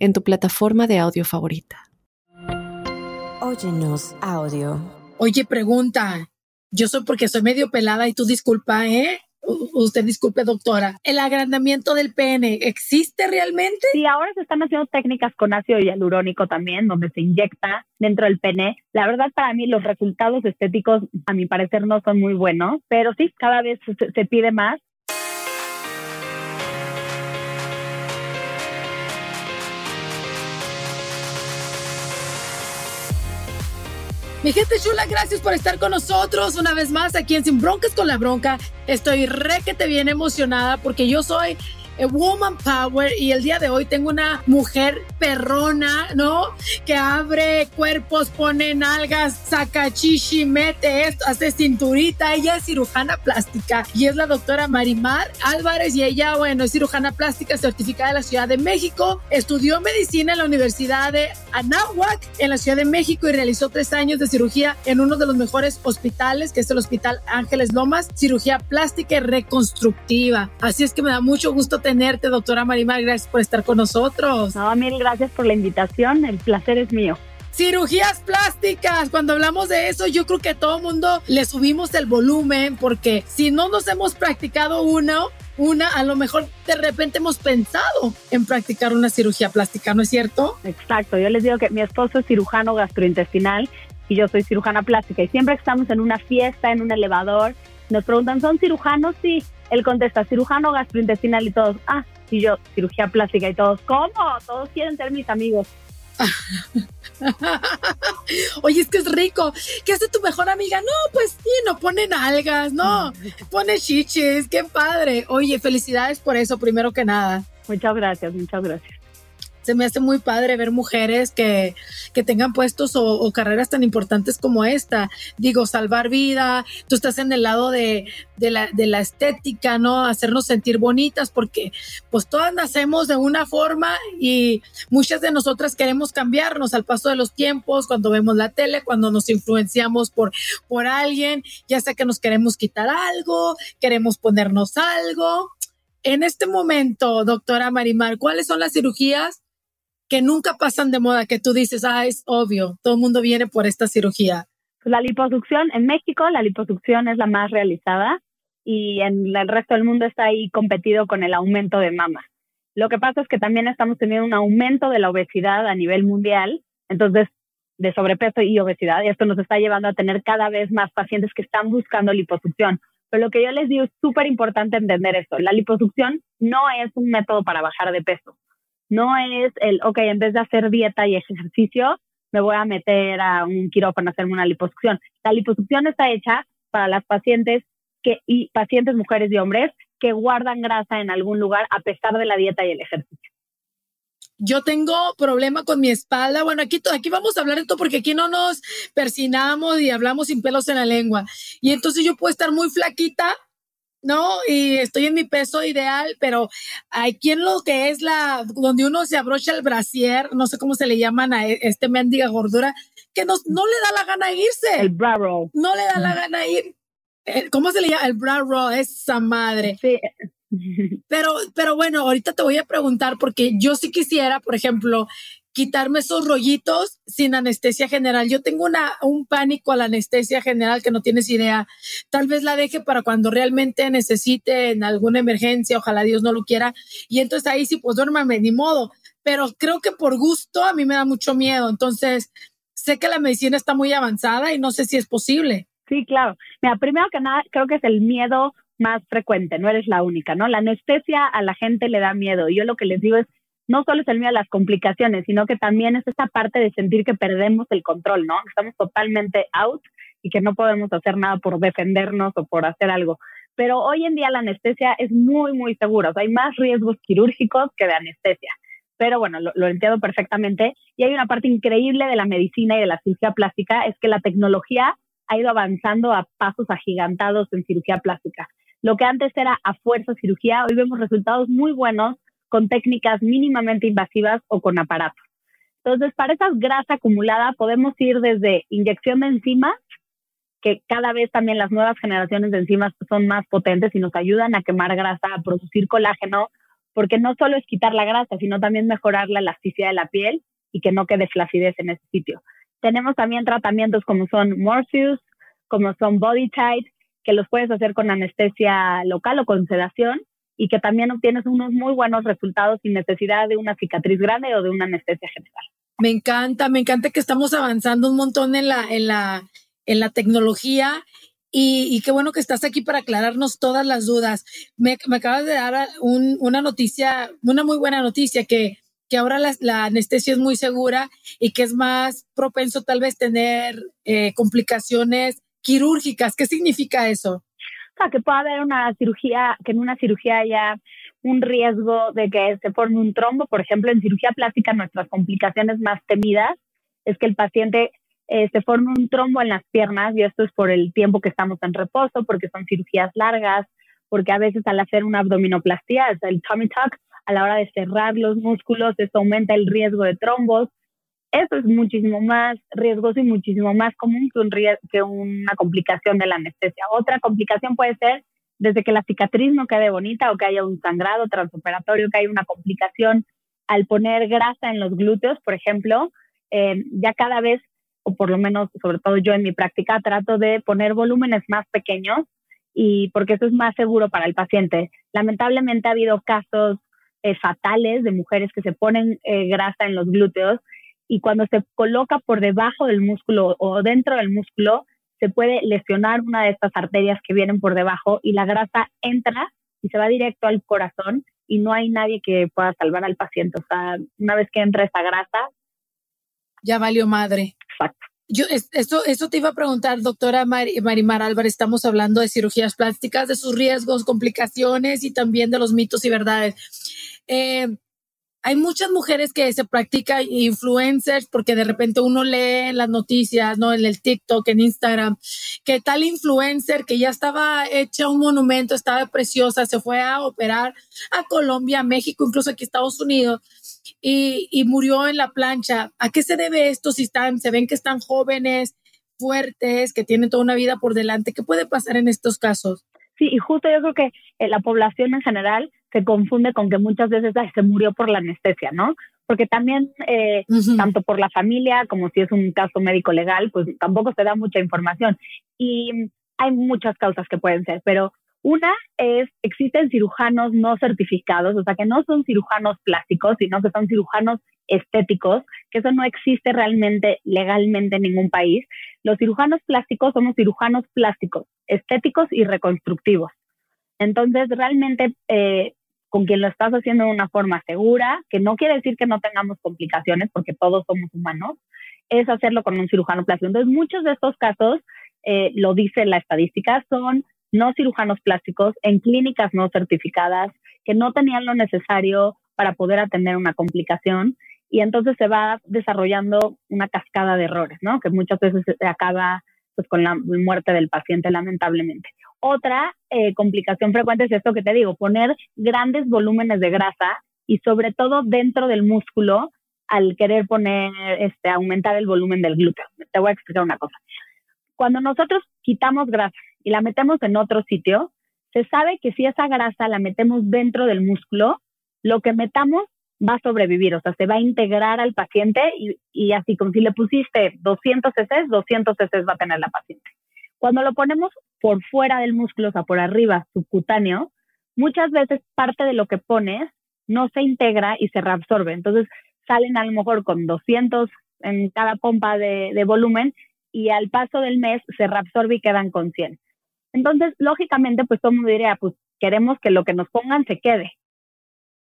en tu plataforma de audio favorita. Óyenos audio. Oye, pregunta. Yo soy porque soy medio pelada y tú disculpa, ¿eh? usted disculpe, doctora, ¿el agrandamiento del pene existe realmente? Sí, ahora se están haciendo técnicas con ácido hialurónico también, donde se inyecta dentro del pene. La verdad, para mí, los resultados estéticos, a mi parecer, no son muy buenos, pero sí, cada vez se pide más Mi gente chula, gracias por estar con nosotros una vez más aquí en Sin Broncas con la Bronca. Estoy re que te viene emocionada porque yo soy Woman Power y el día de hoy tengo una mujer perrona, ¿no? Que abre cuerpos, pone nalgas, saca chichi, mete esto, hace cinturita. Ella es cirujana plástica y es la doctora Marimar Álvarez y ella, bueno, es cirujana plástica certificada de la Ciudad de México. Estudió medicina en la Universidad de Anáhuac en la Ciudad de México y realizó tres años de cirugía en uno de los mejores hospitales, que es el Hospital Ángeles Lomas, cirugía plástica y reconstructiva. Así es que me da mucho gusto tener tenerte, doctora Marimar. Gracias por estar con nosotros. No, mil gracias por la invitación. El placer es mío. Cirugías plásticas. Cuando hablamos de eso, yo creo que a todo mundo le subimos el volumen porque si no nos hemos practicado una, una, a lo mejor de repente hemos pensado en practicar una cirugía plástica, ¿no es cierto? Exacto. Yo les digo que mi esposo es cirujano gastrointestinal y yo soy cirujana plástica y siempre que estamos en una fiesta, en un elevador, nos preguntan, ¿son cirujanos? Sí. Él contesta, cirujano gastrointestinal y todos, ah, y yo, cirugía plástica y todos, ¿cómo? Todos quieren ser mis amigos. Oye, es que es rico. ¿Qué hace tu mejor amiga? No, pues sí, no ponen algas, no, pone chiches, qué padre. Oye, felicidades por eso, primero que nada. Muchas gracias, muchas gracias me hace muy padre ver mujeres que, que tengan puestos o, carreras tan importantes como esta. Digo, salvar vida, tú estás en el lado de, de, la, de la estética, ¿no? Hacernos sentir bonitas, porque pues todas nacemos de una forma y muchas de nosotras queremos cambiarnos al paso de los tiempos, cuando vemos la tele, cuando nos influenciamos por, por alguien, ya sea que nos queremos quitar algo, queremos ponernos algo. En este momento, doctora Marimar, ¿cuáles son las cirugías que nunca pasan de moda, que tú dices, ah, es obvio, todo el mundo viene por esta cirugía? La liposucción, en México la liposucción es la más realizada y en el resto del mundo está ahí competido con el aumento de mama. Lo que pasa es que también estamos teniendo un aumento de la obesidad a nivel mundial, entonces de sobrepeso y obesidad, y esto nos está llevando a tener cada vez más pacientes que están buscando liposucción. Pero lo que yo les digo es súper importante entender esto. La liposucción no es un método para bajar de peso. No es el, ok, en vez de hacer dieta y ejercicio, me voy a meter a un quirófano a hacerme una liposucción. La liposucción está hecha para las pacientes que, y pacientes mujeres y hombres que guardan grasa en algún lugar a pesar de la dieta y el ejercicio. Yo tengo problema con mi espalda. Bueno, aquí, aquí vamos a hablar esto porque aquí no nos persinamos y hablamos sin pelos en la lengua. Y entonces yo puedo estar muy flaquita ¿no? Y estoy en mi peso ideal, pero hay quien lo que es la, donde uno se abrocha el brasier, no sé cómo se le llaman a e, este mendiga gordura, que no, no le da la gana irse. El bra roll. No le da la gana ir. Eh, ¿Cómo se le llama? El bra roll, esa madre. Sí. Pero, pero bueno, ahorita te voy a preguntar porque yo sí quisiera, por ejemplo, quitarme esos rollitos sin anestesia general. Yo tengo una, un pánico a la anestesia general que no tienes idea. Tal vez la deje para cuando realmente necesite en alguna emergencia, ojalá Dios no lo quiera. Y entonces ahí sí, pues duérmame, ni modo. Pero creo que por gusto a mí me da mucho miedo. Entonces, sé que la medicina está muy avanzada y no sé si es posible. Sí, claro. Mira, primero que nada, creo que es el miedo más frecuente, no eres la única, ¿no? La anestesia a la gente le da miedo. Y yo lo que les digo es, no solo es el miedo a las complicaciones, sino que también es esta parte de sentir que perdemos el control, ¿no? Estamos totalmente out y que no podemos hacer nada por defendernos o por hacer algo. Pero hoy en día la anestesia es muy, muy segura. O sea, hay más riesgos quirúrgicos que de anestesia. pero bueno, lo, entiendo perfectamente. Y hay una parte increíble de la medicina y de la cirugía plástica, es que la tecnología ha ido avanzando a pasos agigantados en cirugía plástica. Lo que antes era a fuerza cirugía, hoy vemos resultados muy buenos con técnicas mínimamente invasivas o con aparatos. Entonces, para esa grasa acumulada podemos ir desde inyección de enzimas, que cada vez también las nuevas generaciones de enzimas son más potentes y nos ayudan a quemar grasa, a producir colágeno, porque no solo es quitar la grasa, sino también mejorar la elasticidad de la piel y que no quede flacidez en ese sitio. Tenemos también tratamientos como son Morpheus, como son Body Tight, que los puedes hacer con anestesia local o con sedación y que también obtienes unos muy buenos resultados sin necesidad de una cicatriz grande o de una anestesia general. Me encanta, me encanta que estamos avanzando un montón en la, en la, en la tecnología y, qué bueno que estás aquí para aclararnos todas las dudas. Me, acabas de dar una noticia, una muy buena noticia, que, que ahora la, anestesia es muy segura y que es más propenso tal vez tener eh, complicaciones quirúrgicas. ¿Qué significa eso? Que puede haber una cirugía, que en una cirugía haya un riesgo de que se forme un trombo. Por ejemplo, en cirugía plástica nuestras complicaciones más temidas es que el paciente eh, se forma un trombo en las piernas y esto es por el tiempo que estamos en reposo, porque son cirugías largas, porque a veces al hacer una abdominoplastía, es el tummy tuck, a la hora de cerrar los músculos, esto aumenta el riesgo de trombos. Eso es muchísimo más riesgoso y muchísimo más común que, un, que una complicación de la anestesia. Otra complicación puede ser desde que la cicatriz no quede bonita o que haya un sangrado transoperatorio, que haya una complicación al poner grasa en los glúteos, por ejemplo, eh, ya cada vez o por lo menos, sobre todo yo en mi práctica, trato de poner volúmenes más pequeños y porque eso es más seguro para el paciente. Lamentablemente ha habido casos eh, fatales de mujeres que se ponen eh, grasa en los glúteos y cuando se coloca por debajo del músculo o dentro del músculo, se puede lesionar una de estas arterias que vienen por debajo y la grasa entra y se va directo al corazón y no hay nadie que pueda salvar al paciente. O sea, una vez que entra esa grasa... Ya valió madre. Yo, esto, esto te iba a preguntar, doctora Marimar Álvarez, estamos hablando de cirugías plásticas, de sus riesgos, complicaciones y también de los mitos y verdades. Eh, hay muchas mujeres que se practican influencers porque de repente uno lee las noticias, ¿no? En el TikTok, en Instagram, que tal influencer que ya estaba hecha un monumento, estaba preciosa, se fue a operar a Colombia, México, incluso aquí Estados Unidos y, murió en la plancha. ¿A qué se debe esto si están, se ven que están jóvenes, fuertes, que tienen toda una vida por delante? ¿Qué puede pasar en estos casos? Sí, y justo yo creo que eh, la población en general se confunde con que muchas veces se murió por la anestesia, ¿no? Porque también, eh, tanto por la familia como si es un caso médico legal, pues tampoco se da mucha información. Y hay muchas causas que pueden ser, pero una es, existen cirujanos no certificados, o sea, que no son cirujanos plásticos, sino que son cirujanos estéticos, que eso no existe realmente legalmente en ningún país. Los cirujanos plásticos somos cirujanos plásticos, estéticos y reconstructivos. Entonces, realmente, eh, con quien lo estás haciendo de una forma segura, que no quiere decir que no tengamos complicaciones, porque todos somos humanos, es hacerlo con un cirujano plástico. Entonces, muchos de estos casos, eh, lo dice la estadística, son no cirujanos plásticos en clínicas no certificadas que no tenían lo necesario para poder atender una complicación y entonces se va desarrollando una cascada de errores, ¿no? Que muchas veces se acaba pues, con la muerte del paciente, lamentablemente. Otra eh, complicación frecuente es esto que te digo, poner grandes volúmenes de grasa y sobre todo dentro del músculo al querer poner, este, aumentar el volumen del glúteo. Te voy a explicar una cosa. Cuando nosotros quitamos grasa y la metemos en otro sitio, se sabe que si esa grasa la metemos dentro del músculo, lo que metamos va a sobrevivir, o sea, se va a integrar al paciente y, así como si le pusiste 200 cc, 200 cc va a tener la paciente. Cuando lo ponemos por fuera del músculo, o sea, por arriba, subcutáneo, muchas veces parte de lo que pones no se integra y se reabsorbe. Entonces, salen a lo mejor con 200 en cada pompa de, de volumen y al paso del mes se reabsorbe y quedan con 100. Entonces, lógicamente, pues todo el mundo diría, pues queremos que lo que nos pongan se quede.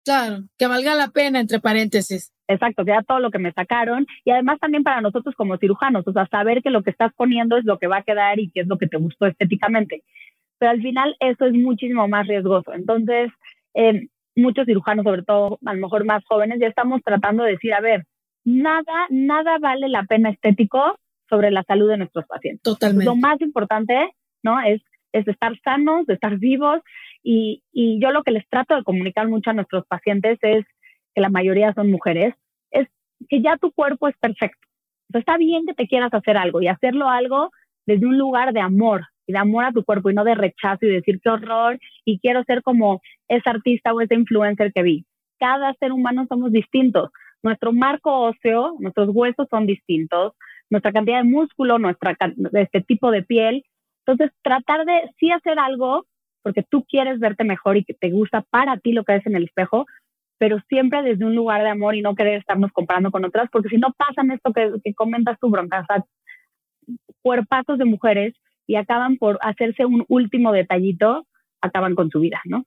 Claro, que valga la pena, entre paréntesis. Exacto, que ya todo lo que me sacaron. Y además también para nosotros como cirujanos, o sea, saber que lo que estás poniendo es lo que va a quedar y qué es lo que te gustó estéticamente. Pero al final eso es muchísimo más riesgoso. Entonces, eh, muchos cirujanos, sobre todo a lo mejor más jóvenes, ya estamos tratando de decir, a ver, nada, nada vale la pena estético sobre la salud de nuestros pacientes. Totalmente. Lo más importante, ¿no? Es, es estar sanos, de estar vivos. Y, y yo lo que les trato de comunicar mucho a nuestros pacientes es que la mayoría son mujeres, es que ya tu cuerpo es perfecto. Está bien que te quieras hacer algo y hacerlo algo desde un lugar de amor y de amor a tu cuerpo y no de rechazo y decir qué horror y quiero ser como ese artista o ese influencer que vi. Cada ser humano somos distintos. Nuestro marco óseo, nuestros huesos son distintos, nuestra cantidad de músculo, nuestra este tipo de piel. Entonces, tratar de sí hacer algo porque tú quieres verte mejor y que te gusta para ti lo que ves en el espejo, pero siempre desde un lugar de amor y no querer estarnos comparando con otras, porque si no pasan esto que, comentas tú, Bronca, cuerpazos de mujeres y acaban por hacerse un último detallito, acaban con su vida, ¿no?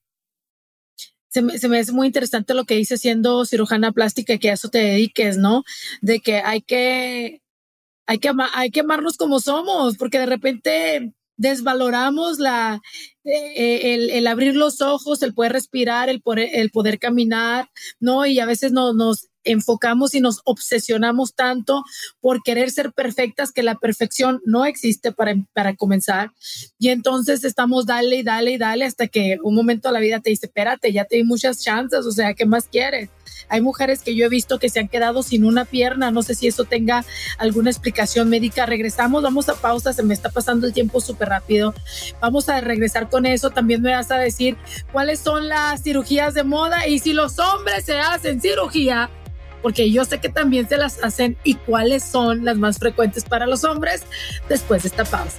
Se me, se me hace muy interesante lo que dice siendo cirujana plástica, que a eso te dediques, ¿no? De que hay que, hay que, hay que amarnos como somos, porque de repente desvaloramos la, eh, eh, el, el, abrir los ojos, el poder respirar, el poder, el poder caminar, ¿no? Y a veces no, nos enfocamos y nos obsesionamos tanto por querer ser perfectas que la perfección no existe para, para comenzar. Y entonces estamos dale y dale y dale hasta que un momento la vida te dice, espérate, ya te di muchas chances, o sea, ¿qué más quieres? Hay mujeres que yo he visto que se han quedado sin una pierna, no sé si eso tenga alguna explicación médica. Regresamos, vamos a pausa, se me está pasando el tiempo súper rápido. Vamos a regresar con eso. También me vas a decir cuáles son las cirugías de moda y si los hombres se hacen cirugía, porque yo sé que también se las hacen y cuáles son las más frecuentes para los hombres después de esta pausa.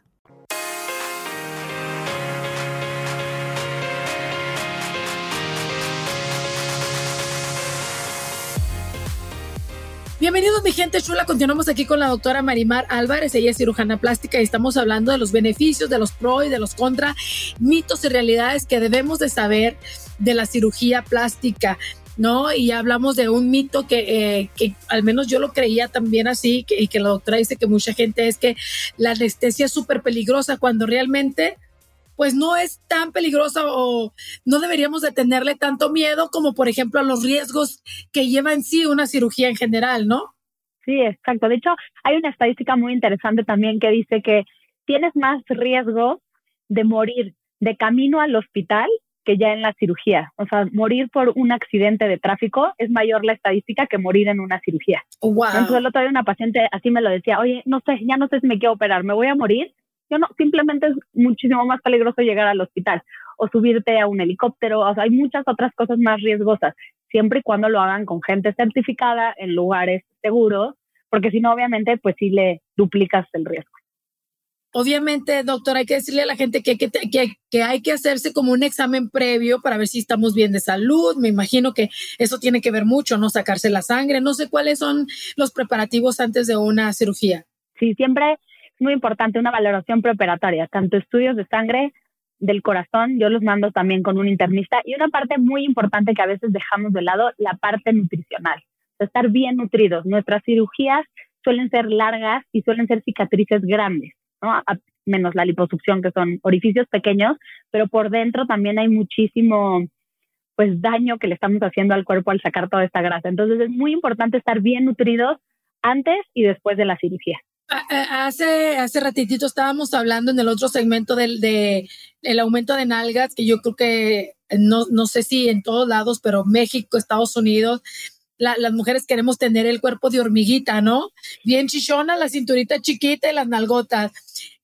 Bienvenidos mi gente chula, continuamos aquí con la doctora Marimar Álvarez, ella es cirujana plástica y estamos hablando de los beneficios, de los pro y de los contra, mitos y realidades que debemos de saber de la cirugía plástica. ¿no? Y hablamos de un mito que, eh, que al menos yo lo creía también así, y que la doctora dice que mucha gente es que la anestesia es súper peligrosa cuando realmente pues no es tan peligrosa o no deberíamos de tenerle tanto miedo como por ejemplo a los riesgos que lleva en sí una cirugía en general, ¿no? Sí, exacto. De hecho, hay una estadística muy interesante también que dice que tienes más riesgo de morir de camino al hospital que ya en la cirugía. O sea, morir por un accidente de tráfico es mayor la estadística que morir en una cirugía. Wow. Entonces el otro día una paciente así me lo decía, oye, no sé, ya no sé si me quiero operar, me voy a morir. Yo no, simplemente es muchísimo más peligroso llegar al hospital o subirte a un helicóptero. O sea, hay muchas otras cosas más riesgosas, siempre y cuando lo hagan con gente certificada en lugares seguros, porque si no, obviamente, pues sí le duplicas el riesgo. Obviamente, doctor, hay que decirle a la gente que, que, que, que, hay que hacerse como un examen previo para ver si estamos bien de salud. Me imagino que eso tiene que ver mucho, ¿no? Sacarse la sangre. No sé cuáles son los preparativos antes de una cirugía. Sí, siempre muy importante una valoración preoperatoria, tanto estudios de sangre del corazón, yo los mando también con un internista, y una parte muy importante que a veces dejamos de lado, la parte nutricional. Estar bien nutridos. Nuestras cirugías suelen ser largas y suelen ser cicatrices grandes. ¿no? A, menos la liposucción, que son orificios pequeños, pero por dentro también hay muchísimo pues daño que le estamos haciendo al cuerpo al sacar toda esta grasa. Entonces es muy importante estar bien nutridos antes y después de la cirugía. Hace, hace ratitito estábamos hablando en el otro segmento del de, el aumento de nalgas, que yo creo que no, no sé si en todos lados, pero México, Estados Unidos, la, las mujeres queremos tener el cuerpo de hormiguita, ¿no? Bien chichona, la cinturita chiquita y las nalgotas.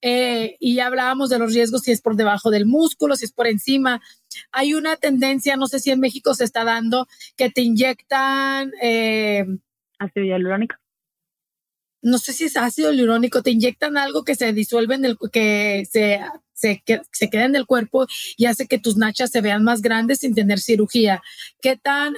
Eh, y ya hablábamos de los riesgos si es por debajo del músculo, si es por encima. Hay una tendencia, no sé si en México se está dando, que te inyectan... Eh, ácido hialurónico. No sé si es ácido hialurónico, te inyectan algo que se disuelve en el, que se, se, que, se queda en el cuerpo y hace que tus nachas se vean más grandes sin tener cirugía. ¿Qué tan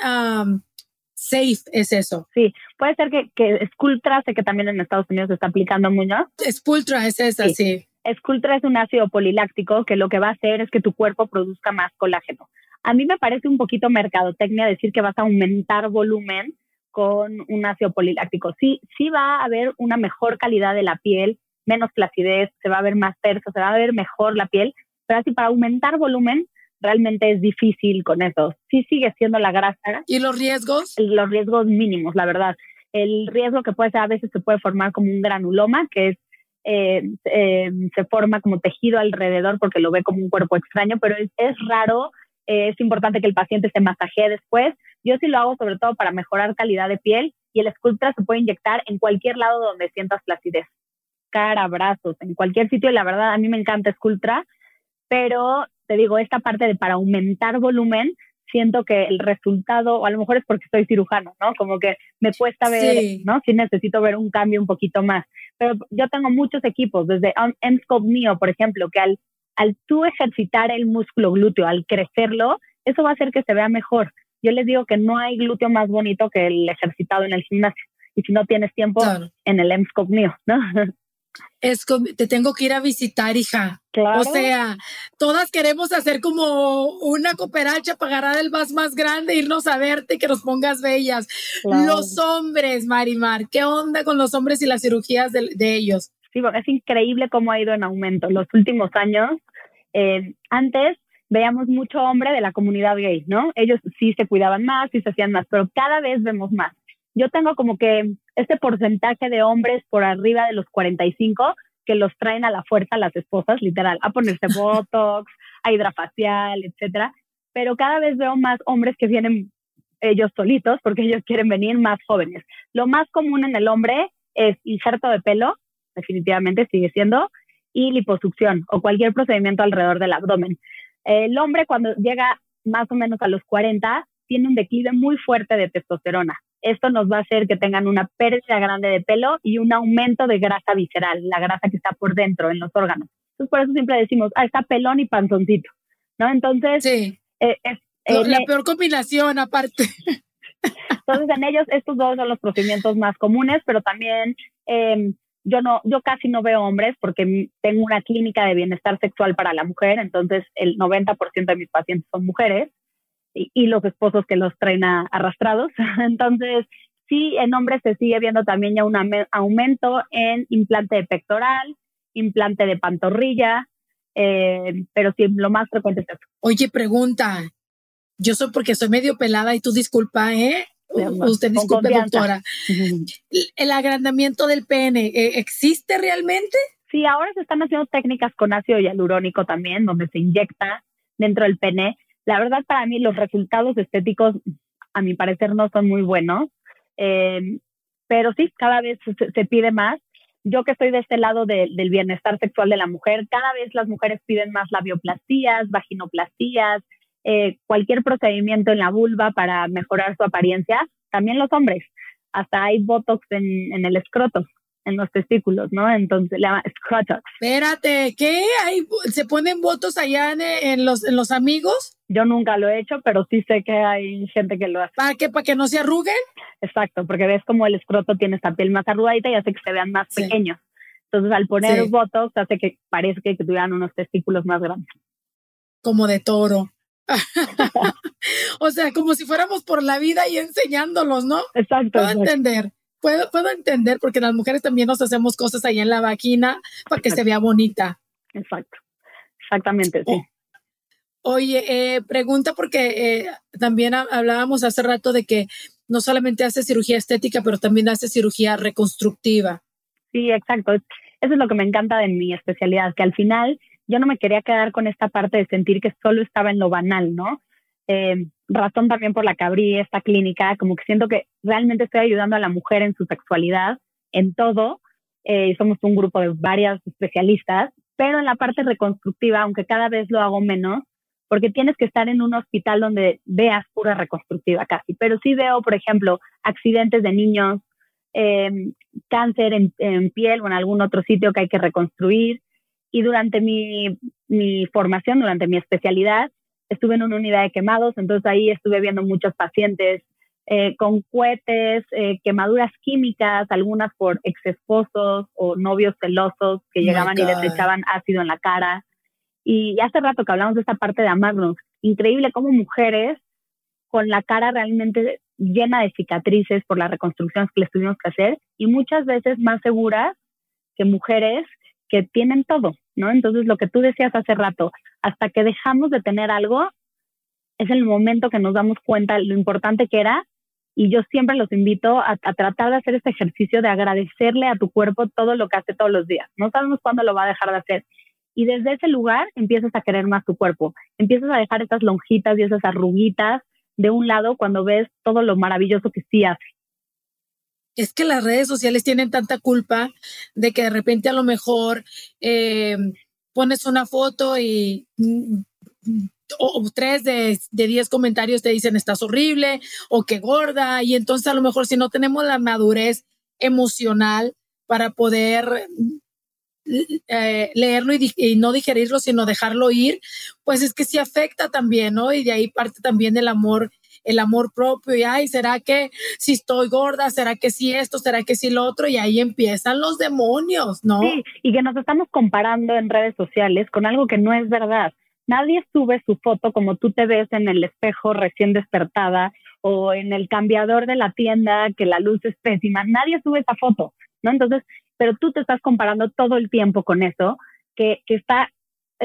safe es eso? Sí, puede ser que, que Sculptra, sé que también en Estados Unidos se está aplicando mucho. Sculptra es esa, sí. sí. Sculptra es un ácido poliláctico que lo que va a hacer es que tu cuerpo produzca más colágeno. A mí me parece un poquito mercadotecnia decir que vas a aumentar volumen con un ácido poliláctico. Sí, sí va a haber una mejor calidad de la piel, menos flacidez, se va a ver más terso, se va a ver mejor la piel, pero así para aumentar volumen realmente es difícil con eso. Sí sigue siendo la grasa. ¿Y los riesgos? Los riesgos mínimos, la verdad. El riesgo que puede ser a veces se puede formar como un granuloma, que es eh, eh, se forma como tejido alrededor porque lo ve como un cuerpo extraño, pero es, es raro. Eh, es importante que el paciente se masajee después yo sí lo hago sobre todo para mejorar calidad de piel y el Sculptra se puede inyectar en cualquier lado donde sientas flacidez, cara, brazos, en cualquier sitio. Y la verdad, a mí me encanta Sculptra, pero te digo, esta parte de para aumentar volumen, siento que el resultado, o a lo mejor es porque soy cirujano, ¿no? Como que me cuesta ver, ¿no? Si necesito ver un cambio un poquito más. Pero yo tengo muchos equipos, desde Emscope mío, por ejemplo, que al, al tú ejercitar el músculo glúteo, al crecerlo, eso va a hacer que se vea mejor. Yo les digo que no hay glúteo más bonito que el ejercitado en el gimnasio. Y si no tienes tiempo, en el EMSCOP mío, ¿no? Es te tengo que ir a visitar, hija. Claro. O sea, todas queremos hacer como una cooperacha para agarrar el vas más grande, irnos a verte y que nos pongas bellas. Los hombres, Marimar, ¿qué onda con los hombres y las cirugías de, ellos? Sí, es increíble cómo ha ido en aumento los últimos años. Eh, antes veíamos mucho hombre de la comunidad gay, ¿no? Ellos sí se cuidaban más, sí se hacían más, pero cada vez vemos más. Yo tengo como que este porcentaje de hombres por arriba de los 45 que los traen a la fuerza las esposas, literal, a ponerse botox, a hidrafacial, etcétera. Pero cada vez veo más hombres que vienen ellos solitos porque ellos quieren venir más jóvenes. Lo más común en el hombre es injerto de pelo, definitivamente sigue siendo, y liposucción o cualquier procedimiento alrededor del abdomen. El hombre cuando llega más o menos a los 40 tiene un declive muy fuerte de testosterona. Esto nos va a hacer que tengan una pérdida grande de pelo y un aumento de grasa visceral, la grasa que está por dentro en los órganos. Entonces, por eso siempre decimos, ah, está pelón y panzoncito, ¿no? Entonces, sí. Eh, es, eh, la peor combinación aparte. Entonces, en ellos estos dos son los procedimientos más comunes, pero también eh, yo no, yo casi no veo hombres porque tengo una clínica de bienestar sexual para la mujer, entonces el 90% de mis pacientes son mujeres y, los esposos que los traen arrastrados. Entonces, sí, en hombres se sigue viendo también ya un aumento en implante de pectoral, implante de pantorrilla, eh, pero sí, lo más frecuente es eso. Oye, pregunta, yo soy porque soy medio pelada y tú disculpa, ¿eh? Usted disculpe, doctora. ¿El agrandamiento del pene eh, existe realmente? Sí, ahora se están haciendo técnicas con ácido hialurónico también, donde se inyecta dentro del pene. La verdad, para mí, los resultados estéticos, a mi parecer, no son muy buenos. Em, pero sí, cada vez se, pide más. Yo que estoy de este lado del bienestar sexual de la mujer, cada vez las mujeres piden más labioplastías, vaginoplastías, eh, cualquier procedimiento en la vulva para mejorar su apariencia, también los hombres. Hasta hay botox en, el escroto, en los testículos, ¿no? Entonces le llama scrotox. Espérate, ¿qué? ¿Hay, ¿Se ponen botox allá en, los, en los amigos? Yo nunca lo he hecho, pero sí sé que hay gente que lo hace. ¿Para qué? ¿Para que no se arruguen? Exacto, porque ves como el escroto tiene esta piel más arrugadita y hace que se vean más pequeños. Entonces, al poner botox hace que parezca que tuvieran unos testículos más grandes. Como de toro. o sea, como si fuéramos por la vida y enseñándolos, ¿no? Exacto. Puedo entender. Puedo, puedo entender porque las mujeres también nos hacemos cosas ahí en la vagina para que se vea bonita. Exacto. Exactamente, sí. Oye, eh, pregunta porque eh, también hablábamos hace rato de que no solamente hace cirugía estética, pero también hace cirugía reconstructiva. Sí, exacto. Eso es lo que me encanta de mi especialidad, que al final yo no me quería quedar con esta parte de sentir que solo estaba en lo banal, ¿no? Eh, razón también por la que abrí esta clínica, como que siento que realmente estoy ayudando a la mujer en su sexualidad, en todo. Eh, somos un grupo de varias especialistas, pero en la parte reconstructiva, aunque cada vez lo hago menos, porque tienes que estar en un hospital donde veas pura reconstructiva casi, pero sí veo, por ejemplo, accidentes de niños, em, cáncer en, piel o en algún otro sitio que hay que reconstruir. Y durante mi, mi formación, durante mi especialidad, estuve en una unidad de quemados, entonces ahí estuve viendo muchos pacientes eh, con cohetes, eh, quemaduras químicas, algunas por ex esposos o novios celosos que oh llegaban y les echaban ácido en la cara. Y hace rato que hablamos de esta parte de amarnos, increíble cómo mujeres con la cara realmente llena de cicatrices por las reconstrucciones que les tuvimos que hacer y muchas veces más seguras que mujeres que tienen todo, ¿no? Entonces, lo que tú decías hace rato, hasta que dejamos de tener algo, es el momento que nos damos cuenta lo importante que era. Y yo siempre los invito a, tratar de hacer este ejercicio de agradecerle a tu cuerpo todo lo que hace todos los días. No sabemos cuándo lo va a dejar de hacer. Y desde ese lugar empiezas a querer más tu cuerpo. Empiezas a dejar esas lonjitas y esas arruguitas de un lado cuando ves todo lo maravilloso que sí hace es que las redes sociales tienen tanta culpa de que de repente a lo mejor eh, pones una foto y mm, o, tres de, de, diez comentarios te dicen estás horrible o que gorda y entonces a lo mejor si no tenemos la madurez emocional para poder eh, leerlo y, y, no digerirlo, sino dejarlo ir, pues es que sí afecta también, ¿no? Y de ahí parte también el amor el amor propio y, ay, ¿será que si estoy gorda? ¿Será que si esto? ¿Será que si lo otro? Y ahí empiezan los demonios, ¿no? Sí, y que nos estamos comparando en redes sociales con algo que no es verdad. Nadie sube su foto como tú te ves en el espejo recién despertada o en el cambiador de la tienda que la luz es pésima. Nadie sube esa foto, ¿no? Entonces, pero tú te estás comparando todo el tiempo con eso, que, que está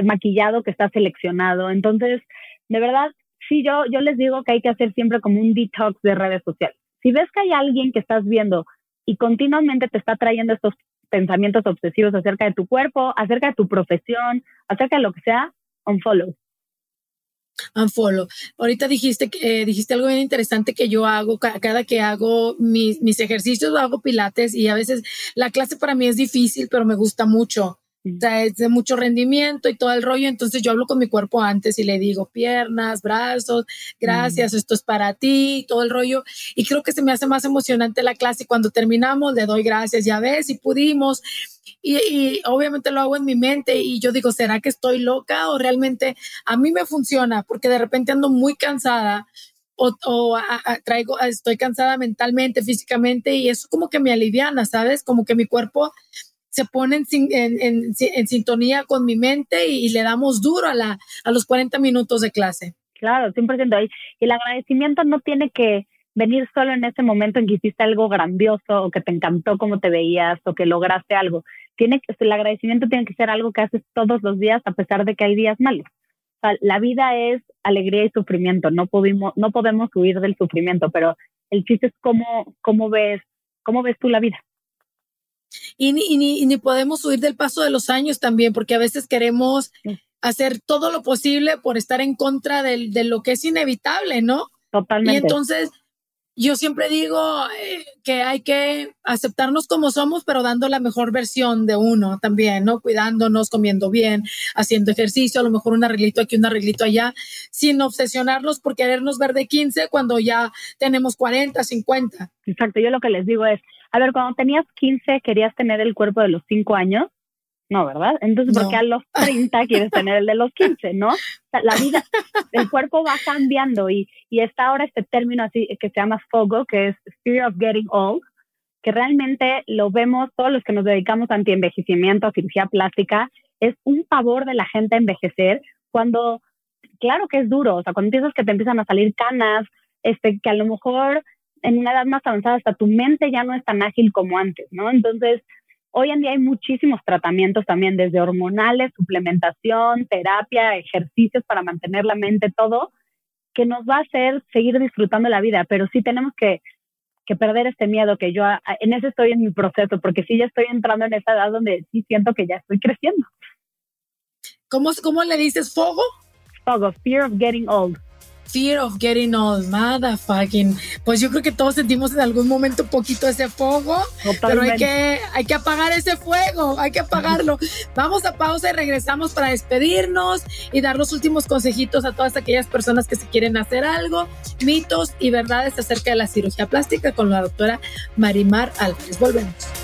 maquillado, que está seleccionado. Entonces, de verdad, sí, yo, yo les digo que hay que hacer siempre como un detox de redes sociales. Si ves que hay alguien que estás viendo y continuamente te está trayendo estos pensamientos obsesivos acerca de tu cuerpo, acerca de tu profesión, acerca de lo que sea, unfollow. Unfollow. Ahorita dijiste, eh, dijiste algo bien interesante que yo hago cada que hago mis, mis ejercicios, hago pilates y a veces la clase para mí es difícil, pero me gusta mucho. O sea, es de mucho rendimiento y todo el rollo. Entonces yo hablo con mi cuerpo antes y le digo piernas, brazos, gracias, esto es para ti, todo el rollo. Y creo que se me hace más emocionante la clase. Cuando terminamos, le doy gracias, ya ves, y pudimos. Y, obviamente lo hago en mi mente y yo digo, ¿será que estoy loca o realmente a mí me funciona? Porque de repente ando muy cansada o, traigo, estoy cansada mentalmente, físicamente y eso como que me aliviana, ¿sabes? Como que mi cuerpo se pone en, sintonía con mi mente y, le damos duro a, la, a los 40 minutos de clase. Claro, 100% ahí. Y el agradecimiento no tiene que venir solo en ese momento en que hiciste algo grandioso o que te encantó cómo te veías o que lograste algo. Tiene que, el agradecimiento tiene que ser algo que haces todos los días a pesar de que hay días malos. O sea, la vida es alegría y sufrimiento, no podemos, no podemos huir del sufrimiento, pero el chiste es cómo, cómo ves, cómo ves tú la vida y ni, ni, podemos huir del paso de los años también, porque a veces queremos hacer todo lo posible por estar en contra de, de lo que es inevitable, ¿no? Totalmente. Y entonces, yo siempre digo eh, que hay que aceptarnos como somos, pero dando la mejor versión de uno también, ¿no? Cuidándonos, comiendo bien, haciendo ejercicio, a lo mejor un arreglito aquí, un arreglito allá, sin obsesionarnos por querernos ver de 15 cuando ya tenemos 40, 50. Exacto, yo lo que les digo es, a ver, cuando tenías 15 querías tener el cuerpo de los 5 años, no, ¿verdad? Entonces, ¿por qué a los 30 quieres tener el de los 15, no? la vida, el cuerpo va cambiando y, y está ahora este término así que se llama FOGO, que es Fear of Getting Old, que realmente lo vemos todos los que nos dedicamos a antienvejecimiento, a cirugía plástica, es un pavor de la gente envejecer cuando, claro que es duro, o sea, cuando empiezas que te empiezan a salir canas, este, que a lo mejor en una edad más avanzada hasta tu mente ya no es tan ágil como antes, ¿no? Entonces, Hoy en día hay muchísimos tratamientos también, desde hormonales, suplementación, terapia, ejercicios para mantener la mente, todo, que nos va a hacer seguir disfrutando la vida, pero sí tenemos que, perder este miedo que yo, en ese estoy en mi proceso, porque sí ya estoy entrando en esa edad donde sí siento que ya estoy creciendo. ¿Cómo, cómo le dices fogo? Fogo, fear of getting old. Fear of getting old, motherfucking. Pues yo creo que todos sentimos en algún momento un poquito ese fuego, pero hay que, hay que apagar ese fuego, hay que apagarlo. Vamos a pausa y regresamos para despedirnos y dar los últimos consejitos a todas aquellas personas que se quieren hacer algo, mitos y verdades acerca de la cirugía plástica con la doctora Marimar Álvarez. Volvemos.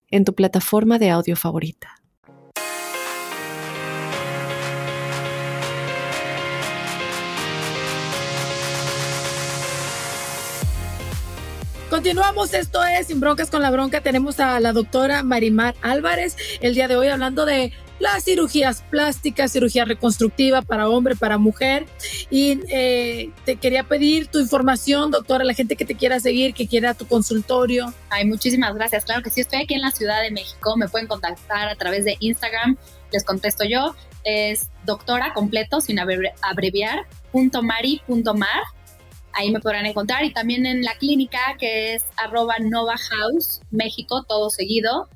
en tu plataforma de audio favorita. Continuamos, esto es Sin Broncas con la Bronca. Tenemos a la doctora Marimar Álvarez el día de hoy hablando de las cirugías plásticas, cirugía reconstructiva para hombre, para mujer. Y eh, te quería pedir tu información, doctora, la gente que te quiera seguir, que quiera tu consultorio. Ay, muchísimas gracias. Claro que sí, estoy aquí en la Ciudad de México. Me pueden contactar a través de Instagram. Les contesto yo. Es doctora completo, sin abreviar, punto mari, punto mar. Ahí me podrán encontrar. Y también en la clínica, que es arroba Nova House, México, todo seguido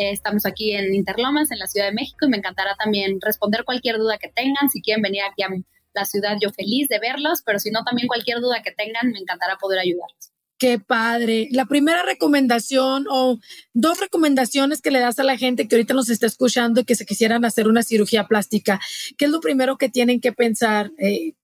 eh, estamos aquí en Interlomas, en la Ciudad de México, y me encantará también responder cualquier duda que tengan. Si quieren venir aquí a la ciudad, yo feliz de verlos, pero si no, también cualquier duda que tengan, me encantará poder ayudarlos. Qué padre. La primera recomendación o dos recomendaciones que le das a la gente que ahorita nos está escuchando y que se quisieran hacer una cirugía plástica, ¿qué es lo primero que tienen que pensar? Eh,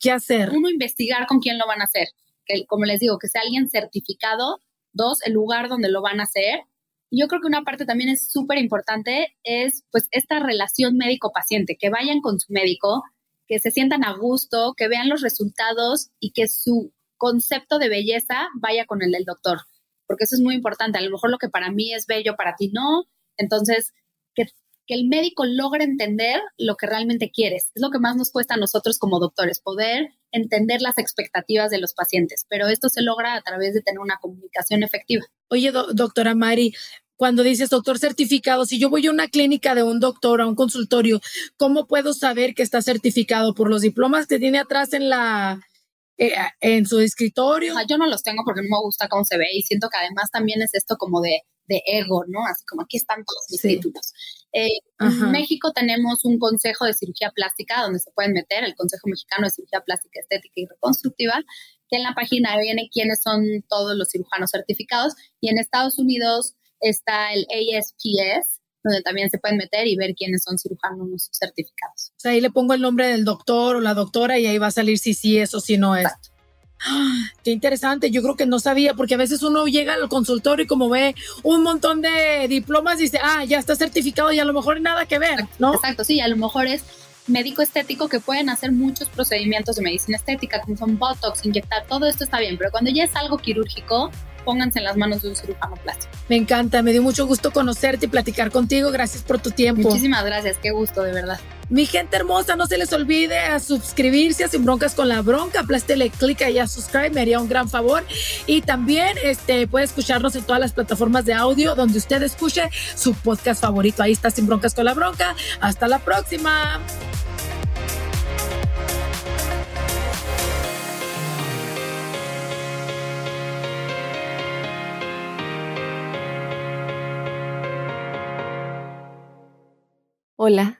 ¿Qué hacer? Uno, investigar con quién lo van a hacer. Que, como les digo, que sea alguien certificado. Dos, el lugar donde lo van a hacer yo creo que una parte también es súper importante es pues esta relación médico-paciente, que vayan con su médico, que se sientan a gusto, que vean los resultados y que su concepto de belleza vaya con el del doctor, porque eso es muy importante. A lo mejor lo que para mí es bello, para ti no. Entonces, que, que el médico logre entender lo que realmente quieres. Es lo que más nos cuesta a nosotros como doctores, poder entender las expectativas de los pacientes, pero esto se logra a través de tener una comunicación efectiva. Oye, doctora Mari, cuando dices doctor certificado, si yo voy a una clínica de un doctor, a un consultorio, ¿cómo puedo saber que está certificado por los diplomas que tiene atrás en la eh, en su escritorio? yo no los tengo porque no me gusta cómo se ve y siento que además también es esto como de, de ego, ¿no? Así como aquí están todos mis títulos. Eh, en México tenemos un consejo de cirugía plástica donde se pueden meter, el Consejo Mexicano de Cirugía Plástica Estética y Reconstructiva, que en la página viene quiénes son todos los cirujanos certificados y en Estados Unidos está el ASPS, donde también se pueden meter y ver quiénes son cirujanos certificados. O sea, ahí le pongo el nombre del doctor o la doctora y ahí va a salir si sí es o si no es. qué interesante, yo creo que no sabía, porque a veces uno llega al consultorio y como ve un montón de diplomas dice, ah, ya está certificado y a lo mejor nada que ver, ¿no? Exacto, sí, a lo mejor es médico estético que pueden hacer muchos procedimientos de medicina estética, como son Botox, inyectar, todo esto está bien, pero cuando ya es algo quirúrgico, pónganse en las manos de un cirujano plástico. Me encanta, me dio mucho gusto conocerte y platicar contigo. Gracias por tu tiempo. Muchísimas gracias, qué gusto, de verdad. Mi gente hermosa, no se les olvide a suscribirse a Sin Broncas con la Bronca. Aplástele clic ahí a subscribe, me haría un gran favor. Y también este, puede escucharnos en todas las plataformas de audio donde usted escuche su podcast favorito. Ahí está Sin Broncas con la Bronca. Hasta la próxima. Hola,